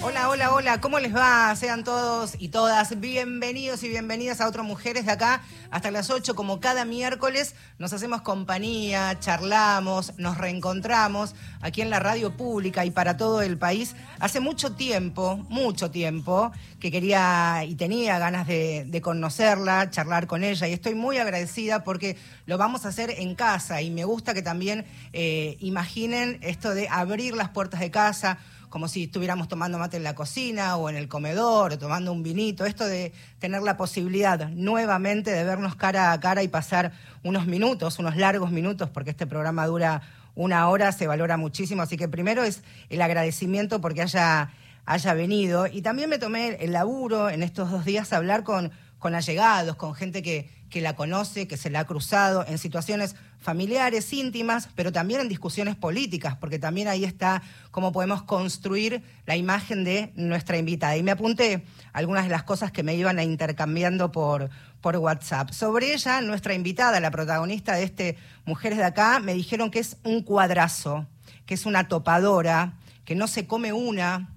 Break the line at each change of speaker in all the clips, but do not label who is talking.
Hola, hola, hola, ¿cómo les va? Sean todos y todas bienvenidos y bienvenidas a otras Mujeres de acá. Hasta las 8, como cada miércoles, nos hacemos compañía, charlamos, nos reencontramos aquí en la radio pública y para todo el país. Hace mucho tiempo, mucho tiempo, que quería y tenía ganas de, de conocerla, charlar con ella y estoy muy agradecida porque lo vamos a hacer en casa y me gusta que también eh, imaginen esto de abrir las puertas de casa como si estuviéramos tomando mate en la cocina o en el comedor o tomando un vinito, esto de tener la posibilidad nuevamente de vernos cara a cara y pasar unos minutos, unos largos minutos, porque este programa dura una hora, se valora muchísimo, así que primero es el agradecimiento porque haya, haya venido. Y también me tomé el laburo en estos dos días a hablar con, con allegados, con gente que, que la conoce, que se la ha cruzado en situaciones familiares, íntimas, pero también en discusiones políticas, porque también ahí está cómo podemos construir la imagen de nuestra invitada. Y me apunté algunas de las cosas que me iban a intercambiando por, por WhatsApp. Sobre ella, nuestra invitada, la protagonista de este Mujeres de Acá, me dijeron que es un cuadrazo, que es una topadora, que no se come una,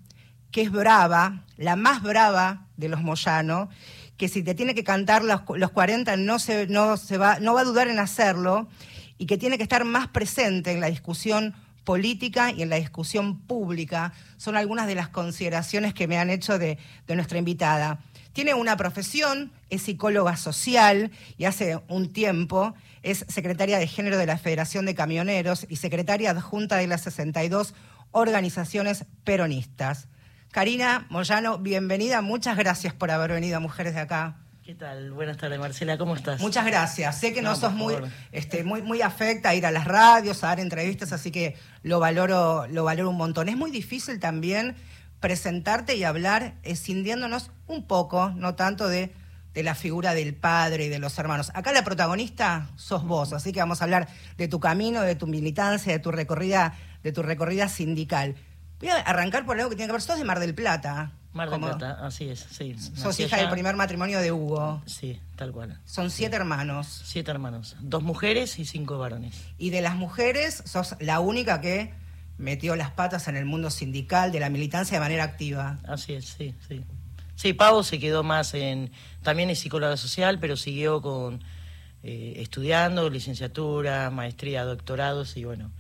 que es brava, la más brava de los Moyano, que si te tiene que cantar los, los 40 no, se, no, se va, no va a dudar en hacerlo y que tiene que estar más presente en la discusión política y en la discusión pública. Son algunas de las consideraciones que me han hecho de, de nuestra invitada. Tiene una profesión, es psicóloga social y hace un tiempo es secretaria de género de la Federación de Camioneros y secretaria adjunta de las 62 organizaciones peronistas. Karina Moyano, bienvenida. Muchas gracias por haber venido a Mujeres de Acá.
¿Qué tal? Buenas tardes, Marcela. ¿Cómo estás?
Muchas gracias. Sé que no,
No,
sos muy, este, muy, muy afecta a ir a las radios, a dar entrevistas, así que lo valoro, lo valoro un montón. Es muy difícil también presentarte y hablar escindiéndonos un poco, no tanto de, de la figura del padre y de los hermanos. Acá la protagonista sos vos, así que vamos a hablar de tu camino, de tu militancia, de tu recorrida, de tu recorrida sindical. Voy a arrancar por algo que tiene que ver. Sos de Mar del Plata.
Mar del Plata, así es, sí.
Sos hija
allá.
del primer matrimonio de Hugo.
Sí, tal cual.
Son siete hermanos.
Siete hermanos, dos mujeres y cinco varones.
Y de las mujeres, sos la única que metió las patas en el mundo sindical, de la militancia de manera activa.
Así es, sí, sí. Sí, Pavo se quedó más en... También es psicóloga social, pero siguió con eh, estudiando, licenciatura, maestría, doctorados y bueno,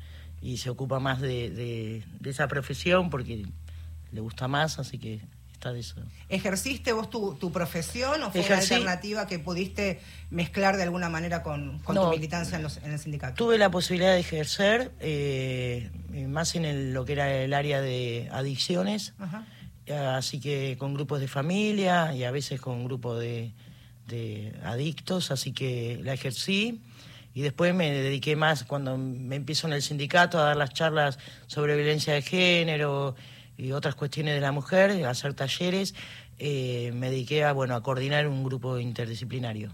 y se ocupa más de, de- de esa profesión porque le gusta más, así que está de eso.
¿Ejerciste vos tu, tu profesión o fue
Ejercí.
una alternativa que pudiste mezclar de alguna manera con, con tu
No.
militancia en, los- en el sindicato?
Tuve la posibilidad de ejercer eh, más en el- lo que era el área de adicciones,
Ajá.
así que con grupos de familia y a veces con grupos de, de adictos, así que la ejercí y después me dediqué más cuando me empiezo en el sindicato a dar las charlas sobre violencia de género y otras cuestiones de la mujer, a hacer talleres, eh, me dediqué a bueno a coordinar un grupo interdisciplinario.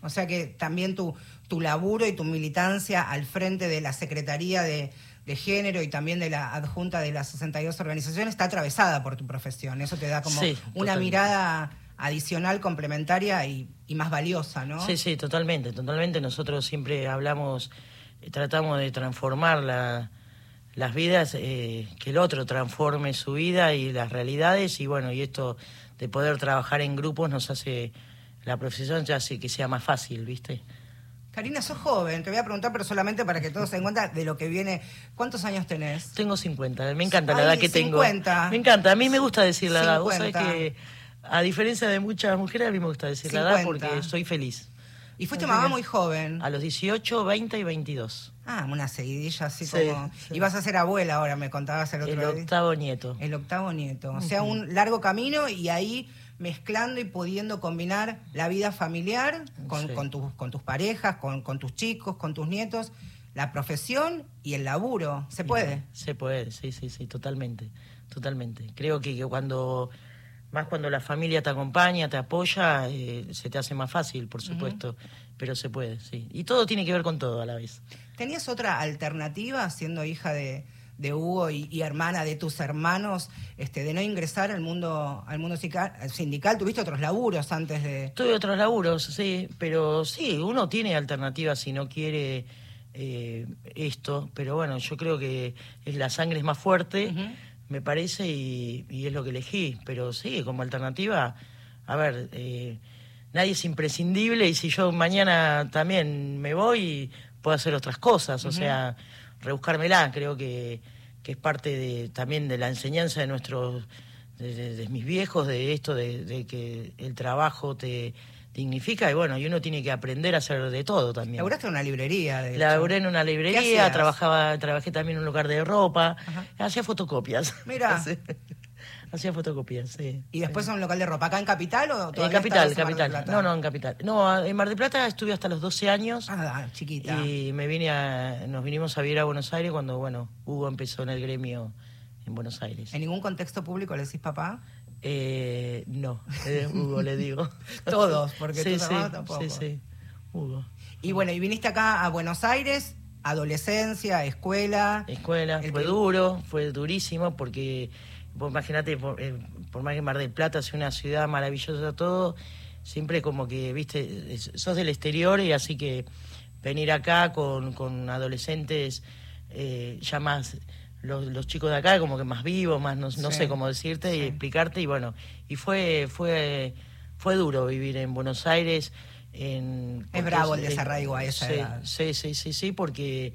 O sea que también tu, tu laburo y tu militancia al frente de la Secretaría de, de Género y también de la adjunta de las 62 organizaciones está atravesada por tu profesión. Eso te da como
Sí,
una
totalmente.
mirada adicional, complementaria y, y más valiosa, ¿no?
Sí, sí, totalmente, totalmente. Nosotros siempre hablamos, eh, tratamos de transformar la- las vidas, eh, que el otro transforme su vida y las realidades y bueno, y esto de poder trabajar en grupos nos hace, la profesión ya hace que sea más fácil, ¿viste?
Karina, sos joven. Te voy a preguntar, pero solamente para que todos se den cuenta de lo que viene. ¿Cuántos años tenés?
Tengo 50, me encanta la
Ay,
edad que
50.
tengo. Me encanta, a mí me gusta decir la edad. Vos sabés
50.
que, a diferencia de muchas mujeres, a mí me gusta decir la edad
50.
porque soy feliz.
Y fuiste mamá muy joven.
A los 18, 20 y 22.
Ah, una seguidilla así
Sí,
como...
sí.
Y vas a ser abuela ahora, me contabas el otro
El
día.
octavo nieto.
El octavo nieto. O sea, un largo camino y ahí mezclando y pudiendo combinar la vida familiar con,
Sí.
con, tus, con tus parejas, con, con tus chicos, con tus nietos, la profesión y el laburo. ¿Se puede?
Se puede, sí, sí, sí, totalmente, totalmente. Creo que, que cuando, más cuando la familia te acompaña, te apoya, eh, se te hace más fácil, por supuesto, pero se puede, sí. Y todo tiene que ver con todo a la vez.
¿Tenías otra alternativa siendo hija de, de Hugo y, hermana de tus hermanos, este, de no ingresar al mundo, al mundo sindical. ¿Tuviste otros laburos antes de...?
Tuve otros laburos, sí, pero sí, uno tiene alternativas si no quiere eh, esto, pero bueno, yo creo que es, la sangre es más fuerte, me parece, y, es lo que elegí. Pero sí, como alternativa, a ver, eh, nadie es imprescindible y si yo mañana también me voy, puedo hacer otras cosas, o sea, rebuscármela, creo que, que es parte de, también de la enseñanza de nuestros, de, mis viejos, de esto, de que el trabajo te dignifica y bueno, y uno tiene que aprender a hacer de todo también.
Laburaste en una librería. De
Laburé en una librería, trabajaba, trabajé también en un lugar de ropa, hacía fotocopias.
Mira.
hacía fotocopias, sí.
¿Y después en un local de ropa? ¿Acá en Capital o
todavía En Capital, Capital. No, no, en Capital. No, en Mar del Plata estuve hasta los 12 años.
Ah, chiquita.
Y me vine a, nos vinimos a vivir a Buenos Aires cuando, bueno, Hugo empezó en el gremio en Buenos Aires.
¿En ningún contexto público le decís papá?
Eh, no, eh, Hugo le digo.
Todos, porque
sí,
sí, tampoco.
Sí, sí, Hugo.
Y bueno, y viniste acá a Buenos Aires, adolescencia, escuela.
Escuela, fue duro, fue durísimo porque, imagínate, eh, por, más que Mar del Plata sea una ciudad maravillosa todo, siempre como que, viste, sos del exterior y así que venir acá con, con adolescentes eh, ya más los, los, chicos de acá como que más vivos, más no, sé cómo decirte y explicarte y bueno, y fue fue fue duro vivir en Buenos Aires. En,
es bravo el desarraigo a esa
sí,
edad.
Sí, sí, sí, sí, porque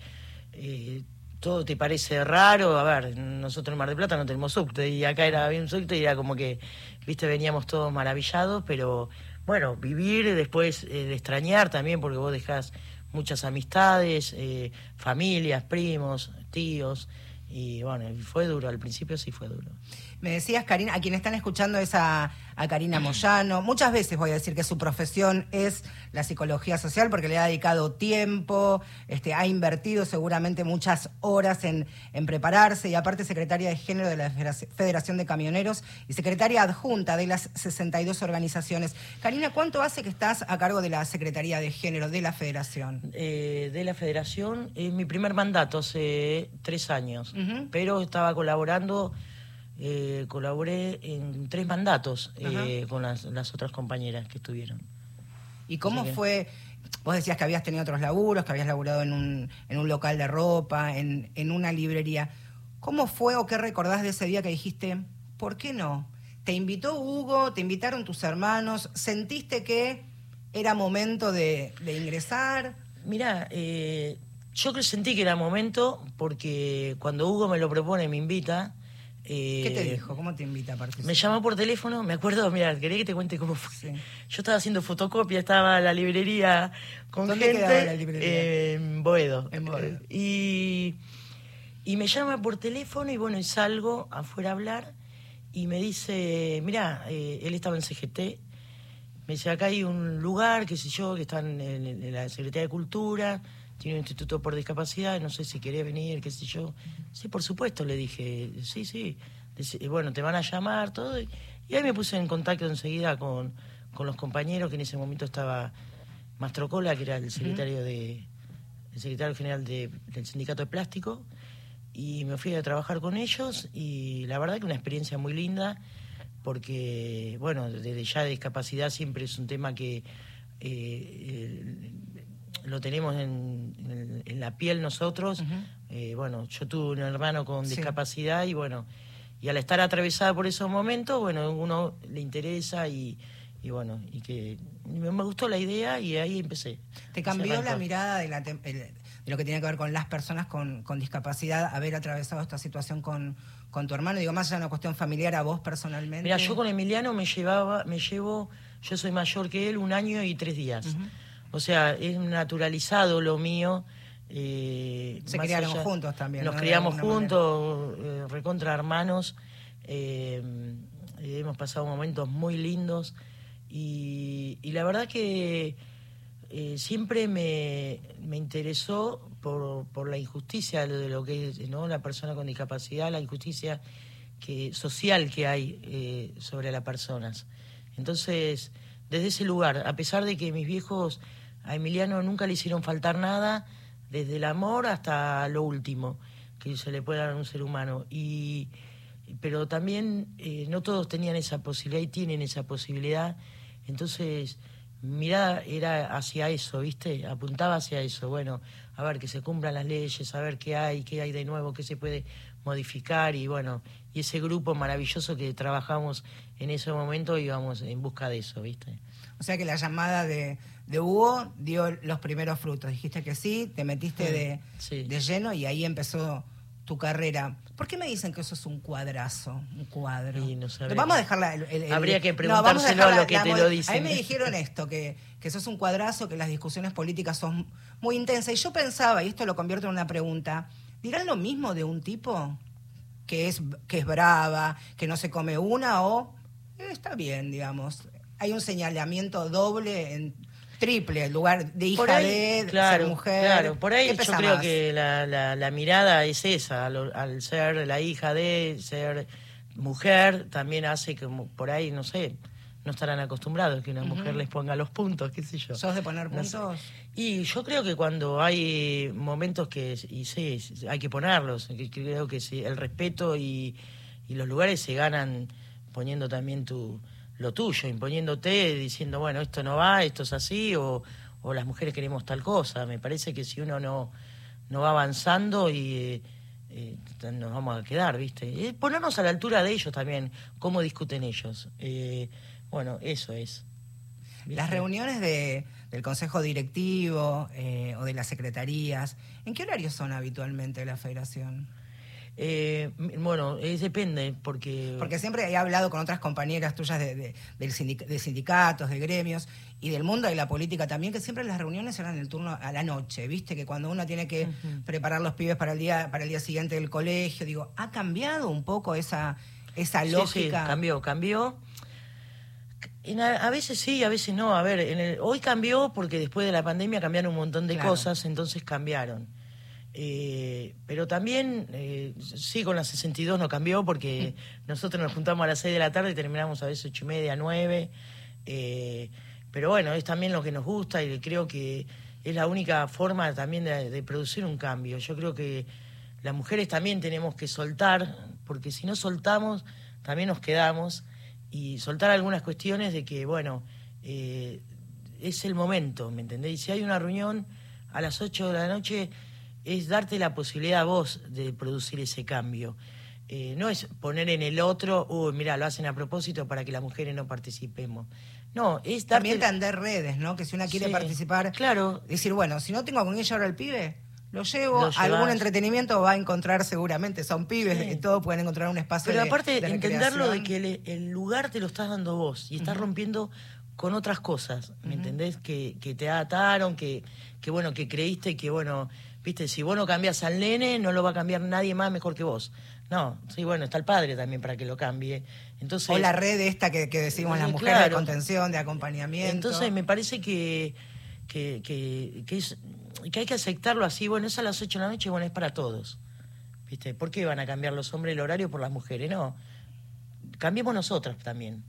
eh, todo te parece raro. A ver, nosotros en Mar del Plata no tenemos subte y acá era bien subte y era como que, viste, veníamos todos maravillados, pero bueno, vivir después eh, de extrañar también porque vos dejás muchas amistades, eh, familias, primos, tíos. Y bueno, fue duro, al principio sí fue duro.
Me decías, Karina, a quienes están escuchando es a, Karina Moyano. Muchas veces voy a decir que su profesión es la psicología social porque le ha dedicado tiempo, este, ha invertido seguramente muchas horas en, en prepararse y aparte secretaria de género de la Federación de Camioneros y secretaria adjunta de las 62 organizaciones. Karina, ¿cuánto hace que estás a cargo de la Secretaría de Género de la Federación?
Eh, de la Federación, es mi primer mandato hace tres años, pero estaba colaborando eh, colaboré en tres mandatos eh, con las, otras compañeras que estuvieron.
¿Y cómo fue? Vos decías que habías tenido otros laburos, que habías laburado en un, en un local de ropa, en, en una librería. ¿Cómo fue o qué recordás de ese día que dijiste, ¿por qué no? ¿Te invitó Hugo? ¿Te invitaron tus hermanos? ¿Sentiste que era momento de, ingresar?
Mira, eh, yo sentí que era momento porque cuando Hugo me lo propone, me invita,
¿Qué te dijo? ¿Cómo te invita a participar?
Me llamó por teléfono, me acuerdo, mira, quería que te cuente cómo fue. Yo estaba haciendo fotocopia, estaba en la librería con
¿Dónde
gente.
quedaba la librería?
en Boedo.
En Boedo.
y, y me llama por teléfono y bueno, y salgo afuera a hablar y me dice, mira, eh, él estaba en CGT, me dice, acá hay un lugar, qué sé yo, que está en, en la Secretaría de Cultura, tiene un instituto por discapacidad, no sé si quería venir, qué sé yo. Sí, por supuesto, le dije, sí, sí. Bueno, te van a llamar, todo. Y ahí me puse en contacto enseguida con, con los compañeros, que en ese momento estaba Mastrocola, que era el secretario de el secretario general del sindicato de plástico, y me fui a trabajar con ellos, y la verdad que una experiencia muy linda, porque, bueno, desde ya discapacidad siempre es un tema que eh, lo tenemos en, en, la piel nosotros. Eh, bueno, yo tuve un hermano con discapacidad y bueno, y al estar atravesada por esos momentos, bueno, uno le interesa y, y bueno, y que me gustó la idea y ahí empecé.
¿Te cambió la mirada de, la, de, lo que tiene que ver con las personas con, con discapacidad, haber atravesado esta situación con, con tu hermano? Digo, más allá de una cuestión familiar a vos personalmente.
Mira, yo con Emiliano me llevaba, me llevo, yo soy mayor que él, un año y tres días. O sea, es naturalizado lo mío.
Eh, Se criaron juntos también.
Nos criamos juntos, eh, recontra hermanos. Eh, hemos pasado momentos muy lindos. Y, la verdad que siempre me, interesó por, por, la injusticia de lo que es ¿no? la persona con discapacidad, la injusticia que, social que hay sobre las personas. Entonces, desde ese lugar, a pesar de que mis viejos a Emiliano nunca le hicieron faltar nada, desde el amor hasta lo último. que se le puede dar a un ser humano. Y, pero también eh, no todos tenían esa posibilidad y tienen esa posibilidad. Entonces, mi mirada era hacia eso, ¿viste? Apuntaba hacia eso. Bueno, a ver que se cumplan las leyes, a ver qué hay, qué hay de nuevo, qué se puede modificar y bueno, y ese grupo maravilloso que trabajamos en ese momento íbamos en busca de eso, ¿viste?
O sea que la llamada de, de Hugo dio los primeros frutos. Dijiste que sí, te metiste de,
Sí.
de lleno y ahí empezó tu carrera. ¿Por qué me dicen que eso es un cuadrazo, un cuadro?
Y no sabría.
vamos a dejarla. el- el- el-
Habría que preguntárselo a lo que
la
te lo dicen.
A mí me dijeron esto, que, que sos un cuadrazo, que las discusiones políticas son muy intensas. Y yo pensaba, y esto lo convierto en una pregunta, ¿dirán lo mismo de un tipo que es, que es brava, que no se come una o eh, está bien, digamos? Hay un señalamiento doble, en triple, en lugar de hija
ahí,
de,
claro,
ser mujer.
Claro, por ahí
¿Qué
yo creo
más?
que la, la, la mirada es esa, al, al ser la hija de, ser mujer, también hace que por ahí, no sé, no estarán acostumbrados que una mujer les ponga los puntos, qué sé yo.
¿Sos de poner
No sé. Y yo creo que cuando hay momentos que, y sí, hay que ponerlos, que creo que sí, el respeto y, y los lugares se ganan poniendo también tu, lo tuyo, imponiéndote, diciendo, bueno, esto no va, esto es así, o, o las mujeres queremos tal cosa. Me parece que si uno no, no va avanzando y eh, eh, nos vamos a quedar, ¿viste? Eh, ponernos a la altura de ellos también, cómo discuten ellos. Eh, bueno, eso es.
Las reuniones de, del consejo directivo eh, o de las secretarías, ¿en qué horarios son habitualmente la federación?
Eh, bueno, eh, depende, porque...
Porque siempre he hablado con otras compañeras tuyas de, de- del sindic- de sindicatos, de gremios y del mundo de la política también, que siempre las reuniones eran el turno a la noche, ¿viste? Que cuando uno tiene que preparar los pibes para el día para el día siguiente del colegio, digo, ¿ha cambiado un poco esa, esa
Sí,
lógica?
Sí, cambió, cambió. En a, a veces sí, a veces no. A ver, en el- hoy cambió porque después de la pandemia cambiaron un montón de
Claro.
cosas, entonces cambiaron. Eh, pero también, eh, sí, con la 62 no cambió porque nosotros nos juntamos a las 6 de la tarde y terminamos a veces 8 y media, 9. Eh, pero bueno, es también lo que nos gusta y creo que es la única forma también de, de producir un cambio. Yo creo que las mujeres también tenemos que soltar, porque si no soltamos, también nos quedamos y soltar algunas cuestiones de que, bueno, eh, es el momento, ¿me entendés? Y si hay una reunión a las 8 de la noche, es darte la posibilidad a vos de producir ese cambio. Eh, no es poner en el otro, uy, mira, lo hacen a propósito para que las mujeres no participemos. No, es darte...
También tender redes, ¿no? Que si una quiere
Sí,
participar,
claro.
decir, bueno, si no tengo con ella ahora el pibe, lo llevo, algún entretenimiento va a encontrar seguramente, son pibes,
Sí.
todos pueden encontrar un espacio
Pero
de-
aparte,
de
entenderlo de que el, el lugar te lo estás dando vos y estás rompiendo con otras cosas, ¿me entendés? Que, que te ataron, que, que bueno, que creíste que bueno, viste, si vos no cambias al nene, no lo va a cambiar nadie más mejor que vos. No, sí, bueno, está el padre también para que lo cambie. Entonces,
O la red esta que, que decimos las
Eh,
mujeres de contención, de acompañamiento.
Entonces me parece que, que, que, que es, que hay que aceptarlo así, bueno, es a las 8 de la noche, bueno, es para todos. ¿Viste? ¿Por qué van a cambiar los hombres el horario por las mujeres? No. Cambiemos nosotras también.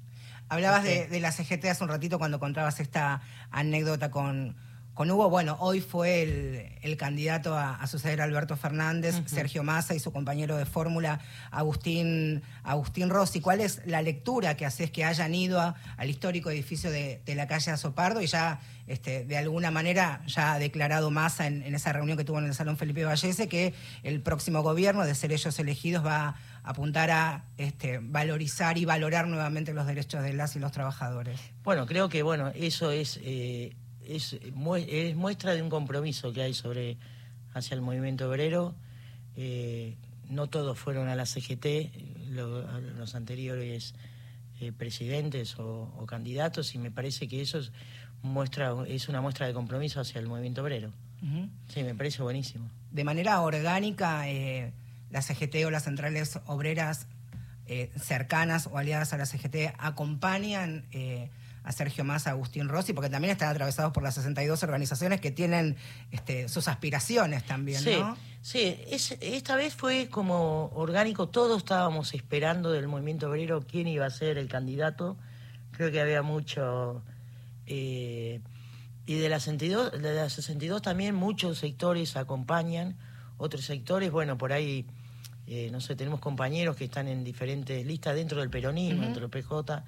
Hablabas de, de la CGT hace un ratito cuando contabas esta anécdota con, con Hugo. Bueno, hoy fue el, el candidato a, a suceder a Alberto Fernández, Sergio Massa y su compañero de fórmula, Agustín, Agustín Rossi. ¿Cuál es la lectura que haces que hayan ido a- al histórico edificio de, de la calle Azopardo y ya, este, de alguna manera, ya ha declarado Massa en, en esa reunión que tuvo en el Salón Felipe Vallese que el próximo gobierno, de ser ellos elegidos, va a apuntar a este, valorizar y valorar nuevamente los derechos de las y los trabajadores.
Bueno, creo que bueno, eso es, eh, es, es muestra de un compromiso que hay sobre hacia el movimiento obrero. Eh, no todos fueron a la CGT, lo- a los anteriores eh, presidentes o, o candidatos, y me parece que eso es, muestra, es una muestra de compromiso hacia el movimiento obrero. Sí, me parece buenísimo.
De manera orgánica, eh, la CGT o las centrales obreras cercanas o aliadas a la CGT acompañan a Sergio Massa, a Agustín Rossi, porque también están atravesados por las 62 organizaciones que tienen este, sus aspiraciones también,
Sí,
¿no?
sí es- esta vez fue como orgánico, todos estábamos esperando del movimiento obrero quién iba a ser el candidato, creo que había mucho... eh, y de la, 62, de la 62 también muchos sectores acompañan, otros sectores, bueno, por ahí, eh, no sé, tenemos compañeros que están en diferentes listas dentro del peronismo, dentro del PJ,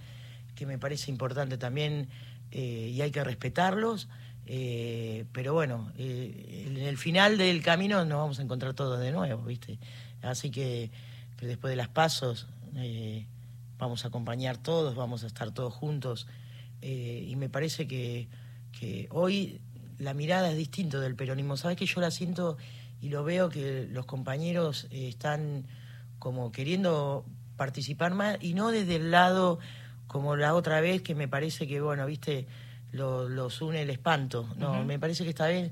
que me parece importante también eh, y hay que respetarlos. Eh, pero bueno, en el final del camino nos vamos a encontrar todos de nuevo, ¿viste? Así que, después de las pasos vamos a acompañar todos, vamos a estar todos juntos. y me parece que, hoy la mirada es distinta del peronismo. Sabes que yo la siento y lo veo que los compañeros eh, están como queriendo participar más y no desde el lado como la otra vez que me parece que, bueno, viste, los une el espanto. No, me parece que esta vez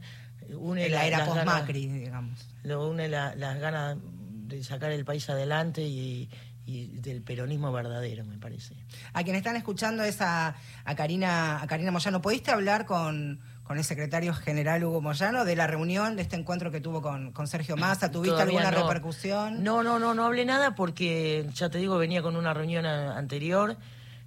une
la, era post-Macri, digamos.
Lo une las ganas de sacar el país adelante y, del peronismo verdadero, me parece.
A quienes están escuchando es a, Karina, a Karina Moyano. ¿Pudiste hablar con, con el secretario general Hugo Moyano de la reunión, de este encuentro que tuvo con, Sergio Massa? ¿Tuviste alguna repercusión?
No, no, no, no hablé nada porque, ya te digo, venía con una reunión anterior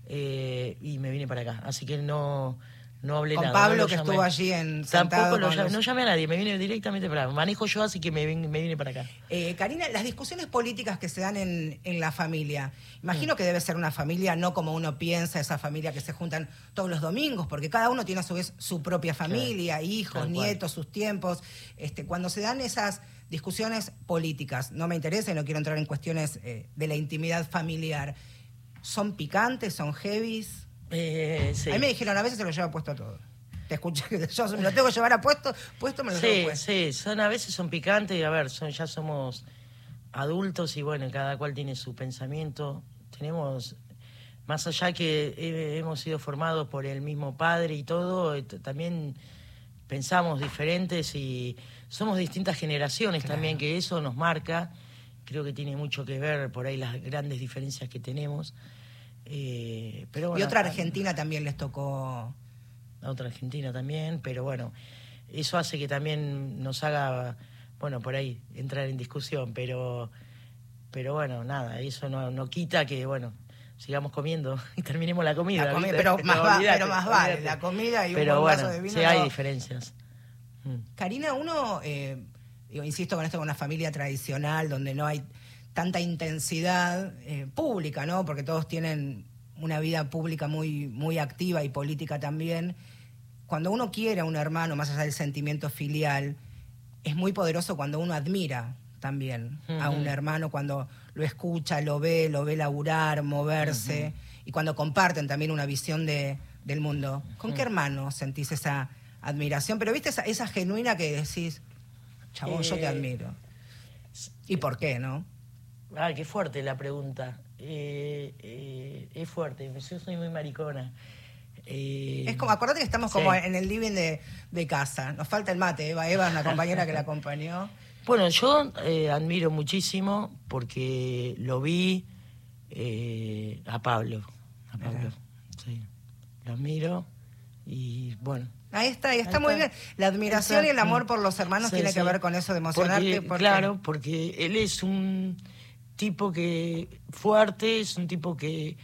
eh, y me vine para acá. Así que no, no hablé
con
nada.
Pablo, que estuvo allí en.
Tampoco lo llamé, no llamé a nadie, me vine directamente para acá. Manejo yo, así que me, me vine para acá.
Eh, Karina, las discusiones políticas que se dan en, en la familia, imagino mm. que debe ser una familia no como uno piensa, esa familia que se juntan todos los domingos, porque cada uno tiene a su vez su propia familia, hijos, nietos, sus tiempos. Este, cuando se dan esas discusiones políticas, no me interesa y no quiero entrar en cuestiones eh, de la intimidad familiar, ¿son picantes, son heavies?
Eh,
a mí me dijeron, a veces se lo lleva puesto todo. Te escuché que yo me lo tengo que llevar a puesto, puesto me lo
sí,
puesto.
Sí, son, a veces son picantes y a ver, son, ya somos adultos y bueno, cada cual tiene su pensamiento. Tenemos, más allá que hemos sido formados por el mismo padre y todo, eh, también pensamos diferentes y somos distintas generaciones también, que eso nos marca. Creo que tiene mucho que ver por ahí las grandes diferencias que tenemos. Eh, pero
y otra Argentina también les tocó.
otra Argentina también, pero bueno, eso hace que también nos haga, bueno, por ahí entrar en discusión, pero, pero bueno, nada, eso no, quita que, bueno, sigamos comiendo y terminemos la comida.
pero, más pero, más vale, la comida y un buen vaso de vino.
Sí, hay diferencias.
Mm. Karina, uno, eh, insisto con esto, con una familia tradicional donde no hay tanta intensidad eh, pública, ¿no? Porque todos tienen una vida pública muy, muy activa y política también. Cuando uno quiere a un hermano, más allá del sentimiento filial, es muy poderoso cuando uno admira también a un hermano, cuando lo escucha, lo ve, lo ve laburar, moverse, y cuando comparten también una visión de, del mundo. ¿Con qué hermano sentís esa admiración? Pero viste esa, esa genuina que decís, chabón, yo te eh, admiro. ¿Y por qué, no?
Ay, qué fuerte la pregunta. Eh, eh, es fuerte, yo soy muy maricona.
Es como, acuérdate que estamos como en el living de, casa. Nos falta el mate, Eva, Eva, una compañera que la acompañó.
Bueno, yo admiro muchísimo porque lo vi a Pablo. A Pablo, sí. Lo admiro y bueno.
Ahí está, ahí está, muy bien. La admiración y el amor por los hermanos tiene que ver con eso de emocionarte.
Claro, porque él es un tipo que fuerte, es un tipo que,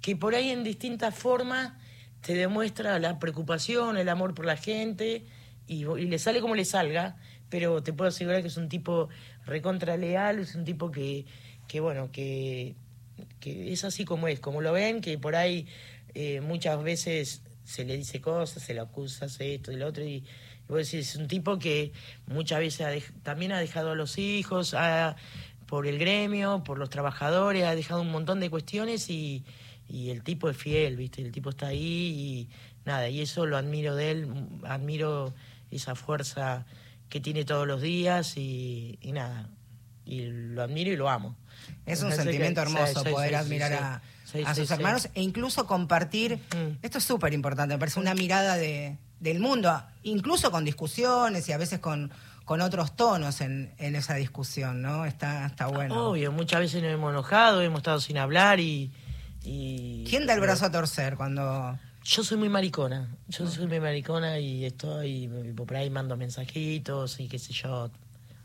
que por ahí en distintas formas te demuestra la preocupación, el amor por la gente y, le sale como le salga, pero te puedo asegurar que es un tipo recontra leal, es un tipo que, que bueno, que, que es así como es, como lo ven, que por ahí eh, muchas veces se le dice cosas, se le acusa, hace esto y lo otro, y, y vos decís, es un tipo que muchas veces también ha dejado a los hijos, ha, por el gremio, por los trabajadores, ha dejado un montón de cuestiones y, el tipo es fiel, ¿viste? El tipo está ahí y nada, y eso lo admiro de él, admiro esa fuerza que tiene todos los días y, nada, y lo admiro y lo amo.
Es un sentimiento hermoso poder admirar a, sus hermanos e incluso compartir, mm. esto es súper importante, me parece una mirada de, del mundo, incluso con discusiones y a veces con con otros tonos en, en esa discusión, ¿no? Está, está bueno.
Obvio, muchas veces nos hemos enojado, hemos estado sin hablar y...
¿Quién da el brazo a torcer cuando...?
Yo soy muy maricona, yo soy muy maricona y estoy, por ahí mando mensajitos y qué sé yo,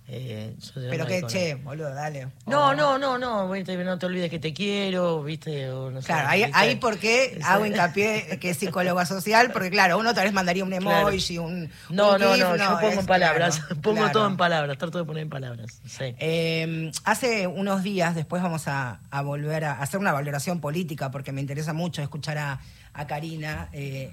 Eh,
Pero que, che, boludo, dale.
No,
O-
no, no, no, no te olvides que te quiero, viste, o no sé,
Claro, ahí, ahí por qué
Ese-
hago hincapié que es psicóloga social, porque claro, uno tal vez mandaría un
Claro.
emoji, un.
No,
un
no,
GIF,
no, yo pongo en palabras,
claro,
pongo
claro.
todo en palabras, trato de poner en palabras, sí.
Eh, hace unos días, después vamos a, a volver a hacer una valoración política, porque me interesa mucho escuchar a, a Karina. Eh,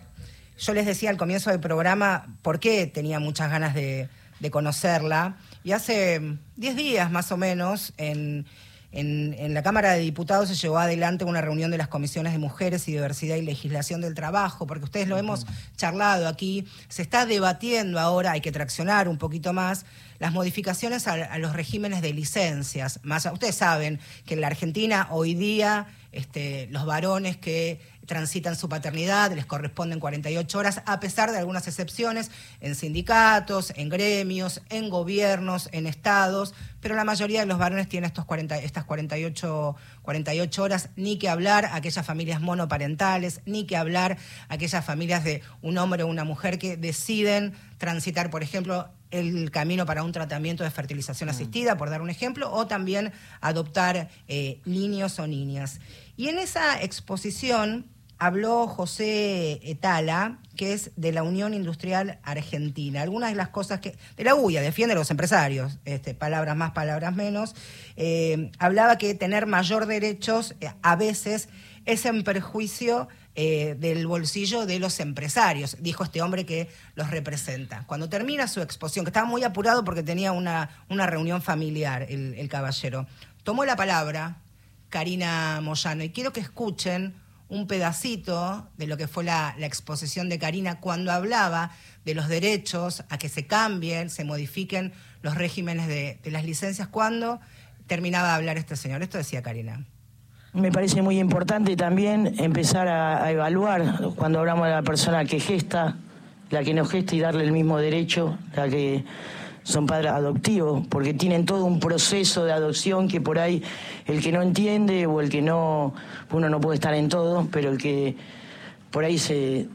yo les decía al comienzo del programa por qué tenía muchas ganas de, de conocerla. Y hace 10 días más o menos, en, en- en la Cámara de Diputados se llevó adelante una reunión de las comisiones de mujeres y diversidad y legislación del trabajo, porque ustedes lo hemos charlado aquí, se está debatiendo ahora, hay que traccionar un poquito más, las modificaciones a, a los regímenes de licencias. Más, ustedes saben que en la Argentina hoy día este, los varones que transitan su paternidad les corresponden 48 horas, a pesar de algunas excepciones en sindicatos, en gremios, en gobiernos, en estados, pero la mayoría de los varones tienen estos 40, estas 48, 48 horas, ni que hablar aquellas familias monoparentales, ni que hablar aquellas familias de un hombre o una mujer que deciden transitar, por ejemplo, el camino para un tratamiento de fertilización asistida, por dar un ejemplo, o también adoptar eh, niños o niñas. Y en esa exposición habló José Etala, que es de la Unión Industrial Argentina. Algunas de las cosas que. de la UIA, defiende a los empresarios, este, palabras más, palabras menos. eh, hablaba que tener mayor derechos eh, a veces es en perjuicio eh, del bolsillo de los empresarios, dijo este hombre que los representa. Cuando termina su exposición, que estaba muy apurado porque tenía una, una reunión familiar, el, el caballero, tomó la palabra Karina Moyano y quiero que escuchen un pedacito de lo que fue la, exposición de Karina cuando hablaba de los derechos a que se cambien, se modifiquen los regímenes de, de las licencias, cuando terminaba de hablar este señor. Esto decía Karina.
Me parece muy importante también empezar a, a evaluar cuando hablamos de la persona que gesta, la que no gesta y darle el mismo derecho, la que son padres adoptivos, porque tienen todo un proceso de adopción que por ahí el que no entiende o el que no, uno no puede estar en todo, pero el que por ahí se,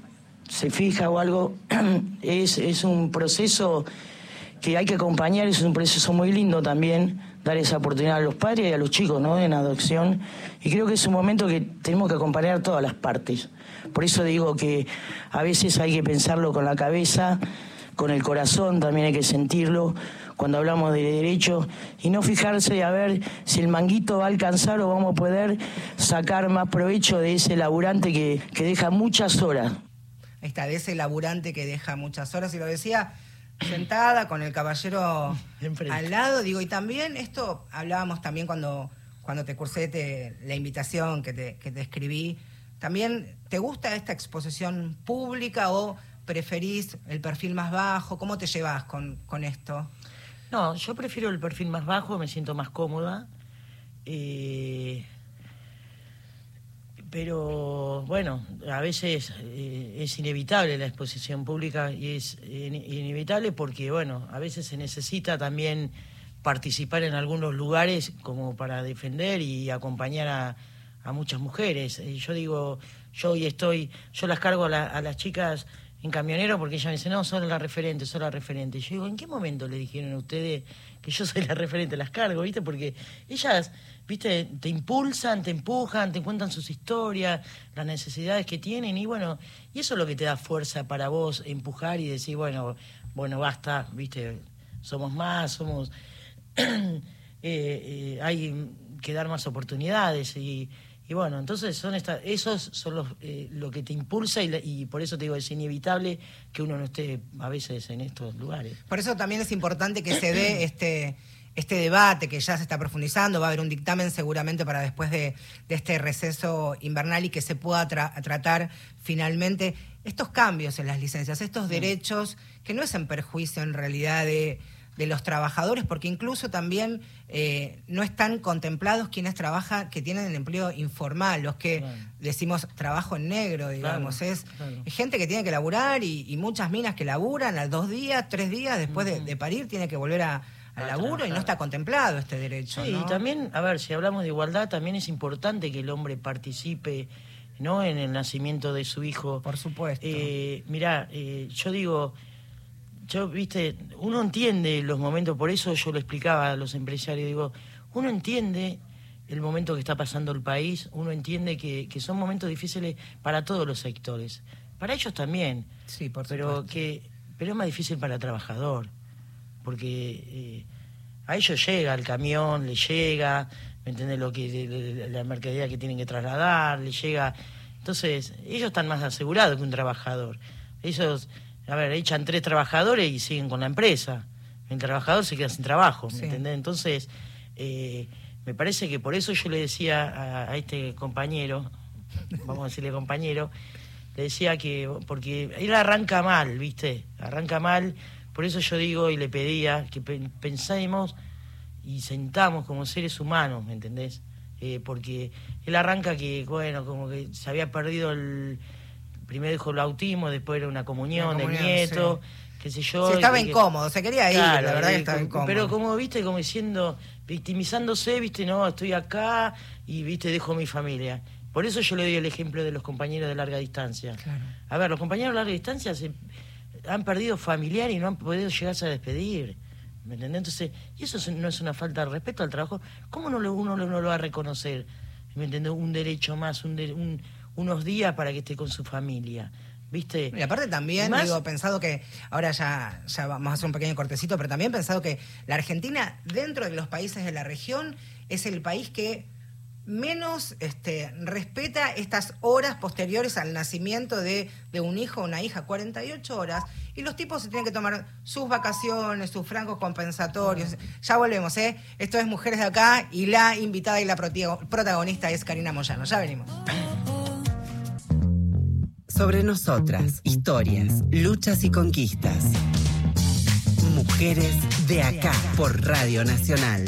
se fija o algo, es, es un proceso que hay que acompañar, es un proceso muy lindo también, dar esa oportunidad a los padres y a los chicos, ¿no? En adopción. Y creo que es un momento que tenemos que acompañar todas las partes. Por eso digo que a veces hay que pensarlo con la cabeza, con el corazón también hay que sentirlo cuando hablamos de derechos y no fijarse a ver si el manguito va a alcanzar o vamos a poder sacar más provecho de ese laburante que, que deja muchas horas.
Ahí está, de ese laburante que deja muchas horas, y lo decía sentada con el caballero al lado, digo, y también esto hablábamos también cuando, cuando te cursé te- la invitación que te, que te escribí, también, ¿te gusta esta exposición pública o preferís el perfil más bajo? ¿Cómo te llevas con, con esto?
No, yo prefiero el perfil más bajo, me siento más cómoda. Eh, pero bueno, a veces eh, es inevitable la exposición pública y es in- inevitable porque, bueno, a veces se necesita también participar en algunos lugares como para defender y acompañar a, a muchas mujeres. Eh, yo digo, yo hoy estoy, yo las cargo a, la- a las chicas en camionero porque ella me dice, no, son la referente, son la referente. Yo digo, ¿en qué momento le dijeron a ustedes que yo soy la referente? Las cargo, ¿viste? Porque ellas, ¿viste? Te impulsan, te empujan, te cuentan sus historias, las necesidades que tienen y bueno, y eso es lo que te da fuerza para vos empujar y decir, bueno, bueno, basta, ¿viste? Somos más, somos... eh, eh, hay que dar más oportunidades y, y bueno, entonces son esta, esos son los, eh, lo que te impulsa y, la- y por eso te digo, es inevitable que uno no esté a veces en estos lugares.
Por eso también es importante que se dé este, este debate que ya se está profundizando. Va a haber un dictamen seguramente para después de, de este receso invernal y que se pueda tra- tratar finalmente estos cambios en las licencias, estos derechos que no es en perjuicio en realidad de, de los trabajadores, porque incluso también eh, no están contemplados quienes trabajan, que tienen el empleo informal, los que
Claro.
decimos trabajo en negro, digamos.
Claro,
es,
claro.
gente que tiene que laburar y, y muchas minas que laburan a dos días, tres días después de, de parir, tiene que volver a- al laburo y no está contemplado este derecho.
Sí,
¿no?
y también, a ver, si hablamos de igualdad, también es importante que el hombre participe ¿no? en el nacimiento de su hijo.
Por supuesto.
Eh, mirá, eh, yo digo, yo, viste, uno entiende los momentos, por eso yo lo explicaba a los empresarios, digo, uno entiende el momento que está pasando el país, uno entiende que, que son momentos difíciles para todos los sectores, para ellos también,
Sí, por
pero que pero es más difícil para el trabajador, porque eh, a ellos llega el camión, le llega, ¿me entiendes? Lo que la mercadería que tienen que trasladar, le llega, entonces ellos están más asegurados que un trabajador. Ellos, a ver, echan tres trabajadores y siguen con la empresa. El trabajador se queda sin trabajo, ¿me
Sí.
entendés? Entonces, eh, me parece que por eso yo le decía a, a este compañero, vamos a decirle compañero, le decía que, porque él arranca mal, ¿viste? Arranca mal, por eso yo digo y le pedía que pen- pensemos y sentamos como seres humanos, ¿me entendés? Eh, porque él arranca que, bueno, como que se había perdido el... Primero dijo el autismo, después era una comunión,
Una comunión,
del nieto, qué sé yo.
Sí, estaba
que-
incómodo, se quería ir,
Claro,
la verdad que
y
estaba incómodo.
Pero como, viste, como diciendo, victimizándose, viste, no, estoy acá y, viste, dejo mi familia. Por eso yo le doy el ejemplo de los compañeros de larga distancia.
Claro.
A ver, los compañeros de larga distancia se, han perdido familiar y no han podido llegarse a despedir. ¿Me entendés? Entonces, y eso es- no es una falta de respeto al trabajo. ¿Cómo no lo, uno no lo va a reconocer? ¿Me entendés? Un derecho más, un de- un- unos días para que esté con su familia. ¿Viste?
Y aparte también,
más-
digo, pensado que, ahora ya, ya vamos a hacer un pequeño cortecito, pero también pensado que la Argentina, dentro de los países de la región, es el país que menos este, respeta estas horas posteriores al nacimiento de, de un hijo o una hija, 48 horas, y los tipos se tienen que tomar sus vacaciones, sus francos compensatorios. Ya volvemos, ¿eh? Esto es Mujeres de Acá y la invitada y la protagonista es Karina Moyano. Ya venimos.
Sobre nosotras, historias, luchas y conquistas. Mujeres de acá por Radio Nacional.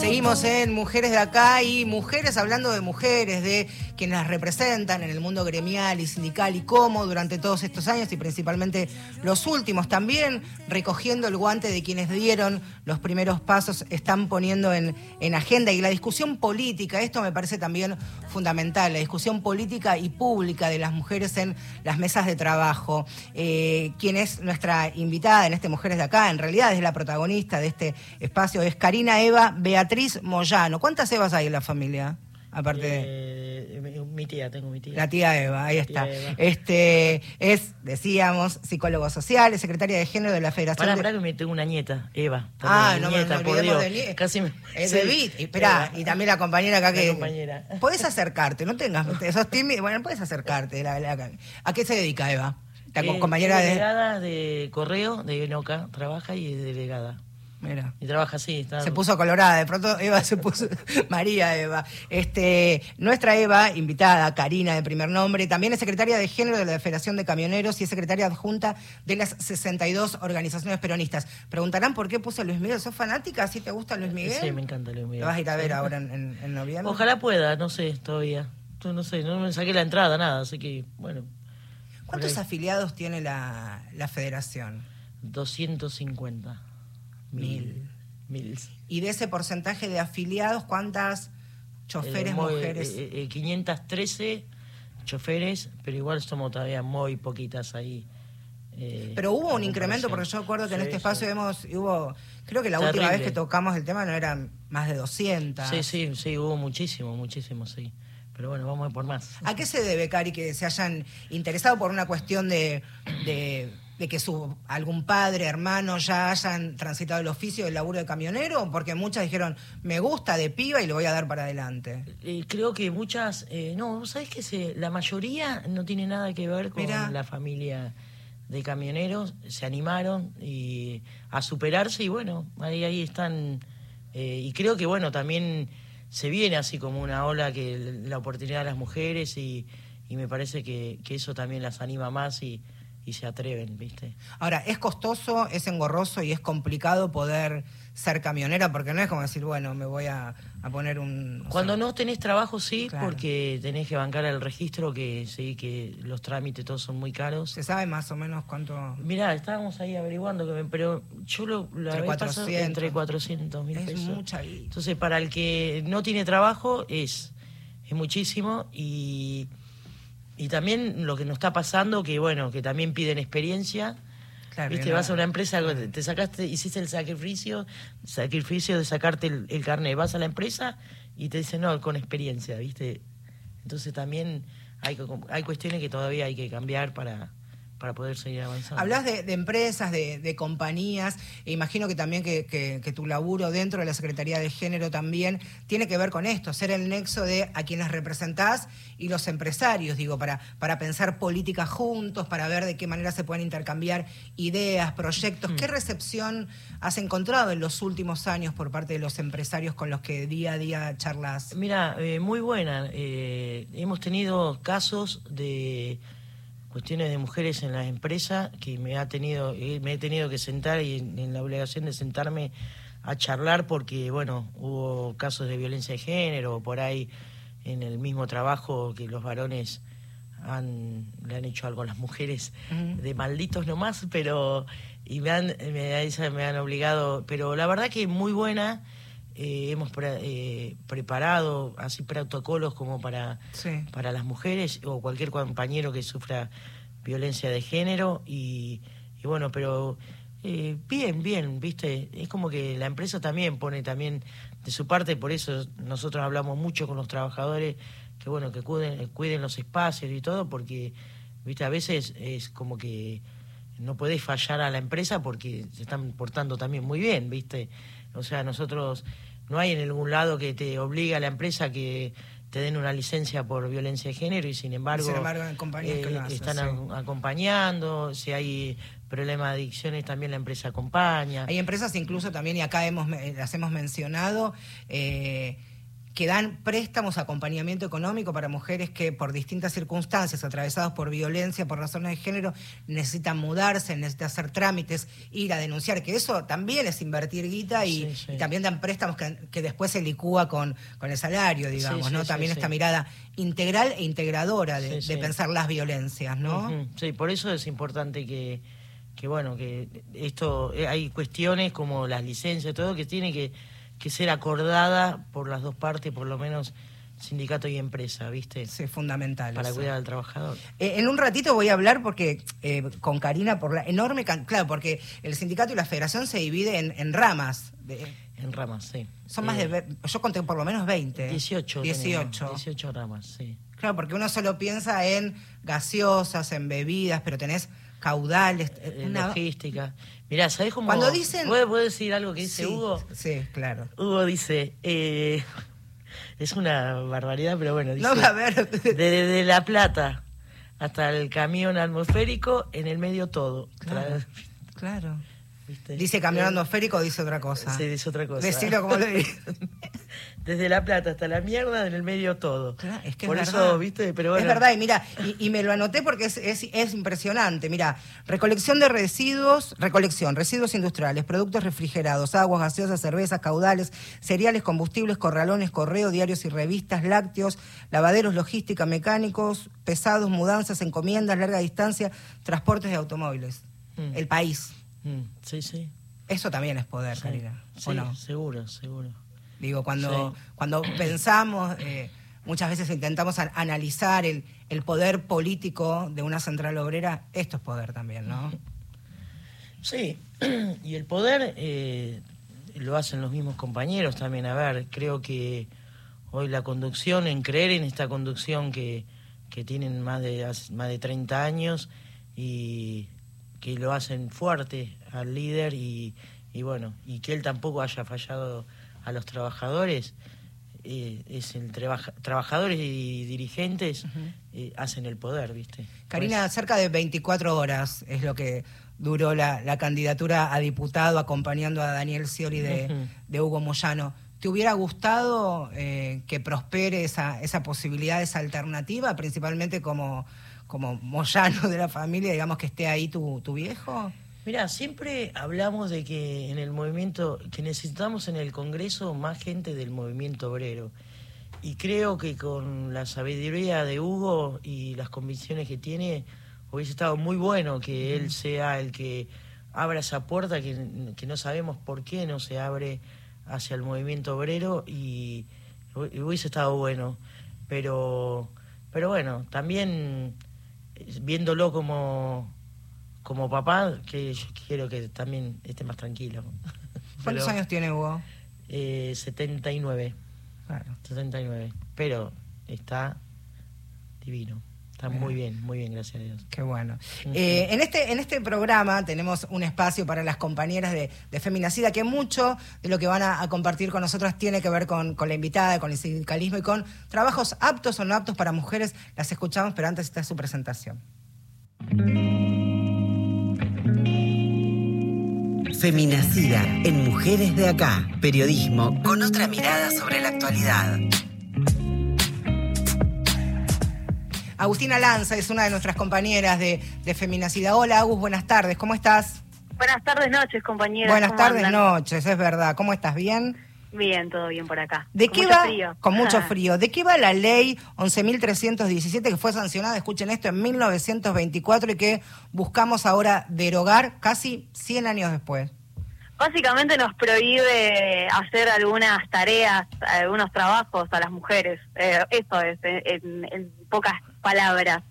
Seguimos en Mujeres de Acá y mujeres hablando de mujeres, de quienes las representan en el mundo gremial y sindical y cómo durante todos estos años y principalmente los últimos también, recogiendo el guante de quienes dieron los primeros pasos, están poniendo en, en agenda y la discusión política, esto me parece también fundamental, la discusión política y pública de las mujeres en las mesas de trabajo. Eh, quien es nuestra invitada en este Mujeres de Acá, en realidad es la protagonista de este espacio, es Karina Eva Beatriz Moyano. ¿Cuántas Evas hay en la familia? Aparte de
Eh, mi- mi tía, tengo mi tía.
la tía Eva, ahí está.
Eva.
Este es, decíamos, psicólogo social, es secretaria de género de la Federación
Pará,
de...
pará que me tengo una nieta, Eva.
Ah, no,
mi
me-
nieta,
no
por
olvidemos
Dios.
de
Casi me...
Es
sí,
de Vit. Y, también la compañera acá
La
que.
compañera.
Puedes acercarte, no tengas. Sos tímida. Bueno, puedes acercarte. la- la- ¿A qué se dedica Eva? La
Eh,
compañera de.
delegada de correo de Noca, trabaja y es delegada.
Mira.
Y trabaja así, está...
Se puso colorada, de pronto Eva se puso, María Eva. Este, nuestra Eva, invitada, Karina de primer nombre, también es secretaria de género de la Federación de Camioneros y es secretaria adjunta de las 62 organizaciones peronistas. Preguntarán por qué puse a Luis Miguel. ¿Sos fanática? ¿Sí te gusta Luis Miguel?
Sí, me encanta Luis Miguel.
Lo vas a ir a ver ahora en, en- en noviembre.
Ojalá pueda, no sé, todavía. No sé, no me saqué la entrada, nada, así que, bueno.
¿Cuántos afiliados tiene la, la federación?
250.
Mil.
Mil.
Y de ese porcentaje de afiliados, ¿cuántas choferes,
Eh, muy-
mujeres?
eh, eh, 513 choferes, pero igual somos todavía muy poquitas ahí. eh,
Pero hubo un
en
incremento, porque yo acuerdo que en este
sí.
espacio hemos, hubo, creo que la última vez que tocamos el tema no eran más de 200.
Sí, sí, sí, hubo muchísimo, muchísimo, sí. Pero bueno, vamos a ir por más.
¿A qué se debe, Cari, que se hayan interesado por una cuestión de, de, de que su algún padre, hermano ya hayan transitado el oficio del laburo de camionero? Porque muchas dijeron, me gusta de piba y lo voy a dar para adelante.
Eh, creo que muchas, eh, no, vos sabés que se, la mayoría no tiene nada que ver con
Mirá.
la familia de camioneros, se animaron y a superarse y bueno, ahí, ahí están. eh, y creo que bueno, también se viene así como una ola que la oportunidad de las mujeres y, y me parece que, que eso también las anima más y, y se atreven, ¿viste?
Ahora, es costoso, es engorroso y es complicado poder ser camionera porque no es como decir, bueno, me voy a, a poner un...
Cuando
sea,
no tenés trabajo sí,
Claro.
porque tenés que bancar el registro, que sí, que los trámites todos son muy caros.
¿Se sabe más o menos cuánto...?
Mirá, estábamos ahí averiguando, que me- pero yo lo la
Entre
vez pasada,
400.
entre 400 mil
Es
pesos.
mucha guita.
Entonces, para el que no tiene trabajo es, es muchísimo y, y también lo que nos está pasando, que bueno, que también piden experiencia.
Claro,
Viste, vas a una empresa, te, te sacaste, hiciste el sacrificio, sacrificio de sacarte el, el carnet, vas a la empresa y te dicen no, con experiencia, ¿viste? Entonces también hay, hay cuestiones que todavía hay que cambiar para, para poder seguir avanzando.
Hablas de, de empresas, de, de compañías, e imagino que también que, que- que tu laburo dentro de la Secretaría de Género también tiene que ver con esto, ser el nexo de a quienes representás y los empresarios, digo, para, para pensar políticas juntos, para ver de qué manera se pueden intercambiar ideas, proyectos. ¿Qué recepción has encontrado en los últimos años por parte de los empresarios con los que día a día charlas?
Mira, eh, muy buena. Eh, hemos tenido casos de cuestiones de mujeres en las empresas que me ha tenido, eh, me he tenido que sentar y en, la obligación de sentarme a charlar porque, bueno, hubo casos de violencia de género, por ahí en el mismo trabajo que los varones han, le han hecho algo a las mujeres de malditos nomás, pero y me han, me han obligado, pero la verdad que muy buena. Eh, hemos pre- eh, preparado así protocolos como para
Sí.
para las mujeres o cualquier compañero que sufra violencia de género y, y bueno, pero eh, bien, bien, viste, es como que la empresa también pone también de su parte, por eso nosotros hablamos mucho con los trabajadores que bueno, que cuiden, cuiden los espacios y todo, porque viste, a veces es como que no podés fallar a la empresa porque se están portando también muy bien, ¿viste? O sea, nosotros no hay en ningún lado que te obliga a la empresa que te den una licencia por violencia de género y sin embargo,
Sin embargo, que hacen,
están
sí.
acompañando, si hay problema de adicciones también la empresa acompaña.
Hay empresas incluso también, y acá hemos, eh, las hemos mencionado, eh, que dan préstamos, acompañamiento económico para mujeres que por distintas circunstancias, atravesadas por violencia, por razones de género, necesitan mudarse, necesitan hacer trámites, ir a denunciar, que eso también es invertir guita y,
Sí, sí.
y también dan préstamos que, que después se licúa con, con el salario, digamos,
sí,
¿no? también esta mirada integral e integradora de, pensar las violencias, ¿no?
Sí, por eso es importante que, que bueno, que esto, eh, hay cuestiones como las licencias, todo, que tiene que, que ser acordada por las dos partes, por lo menos sindicato y empresa, ¿viste?
Sí, fundamental.
Para
eso.
cuidar al trabajador.
Eh, en un ratito voy a hablar porque eh, con Karina por la enorme can- claro porque el sindicato y la federación se divide en, en ramas de-
En ramas, sí.
son más
Eh,
de yo conté por lo menos 20
18.
18
tenemos, 18 ramas, sí.
Claro porque uno solo piensa en gaseosas en bebidas pero tenés caudales eh,
En
una-
logística. Mirá, ¿sabés cómo...?
Cuando dicen-
¿Puedo, decir algo que dice
sí,
Hugo?
sí claro
Hugo dice... eh, es una barbaridad, pero bueno, dice...
no a ver
Desde La Plata hasta el camión atmosférico, en el medio todo.
Claro.
Tra-
claro
¿viste?
dice camión
Eh,
atmosférico dice otra cosa
Sí, dice otra cosa.
decilo como lo dice
Desde La Plata hasta la mierda, en el medio todo.
Claro, es que
Por
es
eso,
verdad.
¿viste? Pero bueno,
Es verdad, y mira, y, y me lo anoté porque es, es- es impresionante. Mira, recolección de residuos, recolección, residuos industriales, productos refrigerados, aguas gaseosas, cervezas, caudales, cereales, combustibles, corralones, correo, diarios y revistas, lácteos, lavaderos, logística, mecánicos, pesados, mudanzas, encomiendas, larga distancia, transportes de automóviles.
Mm.
El país.
Mm, sí, sí.
Eso también es poder,
Sí,
Karina. ¿o
sí,
no?
seguro, seguro.
Digo, cuando,
Sí.
cuando pensamos, eh, muchas veces intentamos an- analizar el, el poder político de una central obrera, esto es poder también, ¿no?
Sí, y el poder eh, lo hacen los mismos compañeros también. A ver, creo que hoy la conducción, en creer en esta conducción que, que tienen más de, más de 30 años y que lo hacen fuerte al líder y, y bueno, y que él tampoco haya fallado a los trabajadores. eh, es el trabaja- trabajadores y dirigentes eh, hacen el poder, ¿viste?
Karina, cerca de 24 horas es lo que duró la, la candidatura a diputado acompañando a Daniel Scioli de, de Hugo Moyano. ¿Te hubiera gustado eh, que prospere esa, esa posibilidad, esa alternativa, principalmente como, como moyano de la familia, digamos, que esté ahí tu, tu viejo?
Mira, siempre hablamos de que en el movimiento, que necesitamos en el Congreso más gente del movimiento obrero. Y creo que con la sabiduría de Hugo y las convicciones que tiene, hubiese estado muy bueno que él sea el que abra esa puerta que, que no sabemos por qué no se abre hacia el movimiento obrero y, y hubiese estado bueno. Pero, pero bueno, también viéndolo como como papá, que yo quiero que también esté más tranquilo.
¿Cuántos
Pero,
años tiene Hugo?
Eh, 79.
Claro.
79. Pero está divino. Está muy bien, muy bien, gracias a Dios.
Qué bueno. Eh, en, este, en este programa tenemos un espacio para las compañeras de, de Feminacida, que mucho de lo que van a, a compartir con nosotras tiene que ver con, con la invitada, con el sindicalismo y con trabajos aptos o no aptos para mujeres. Las escuchamos, pero antes está su presentación.
Feminacida en Mujeres de Acá. Periodismo con otra mirada sobre la actualidad.
Agustina Lanza es una de nuestras compañeras de, de Feminacida. Hola, Agus, buenas tardes. ¿Cómo estás?
Buenas tardes, noches, compañeras.
Buenas
¿Cómo
tardes,
andan?
noches, es verdad. ¿Cómo estás? ¿Bien?
Bien, todo bien por acá.
¿De
Con
qué
mucho
va?
frío.
Con mucho frío. ¿De qué va la ley 11.317 que fue sancionada, escuchen esto, en 1924 y que buscamos ahora derogar casi 100 años después?
Básicamente nos prohíbe hacer algunas tareas, algunos trabajos a las mujeres. Eh, eso es, en, en pocas palabras.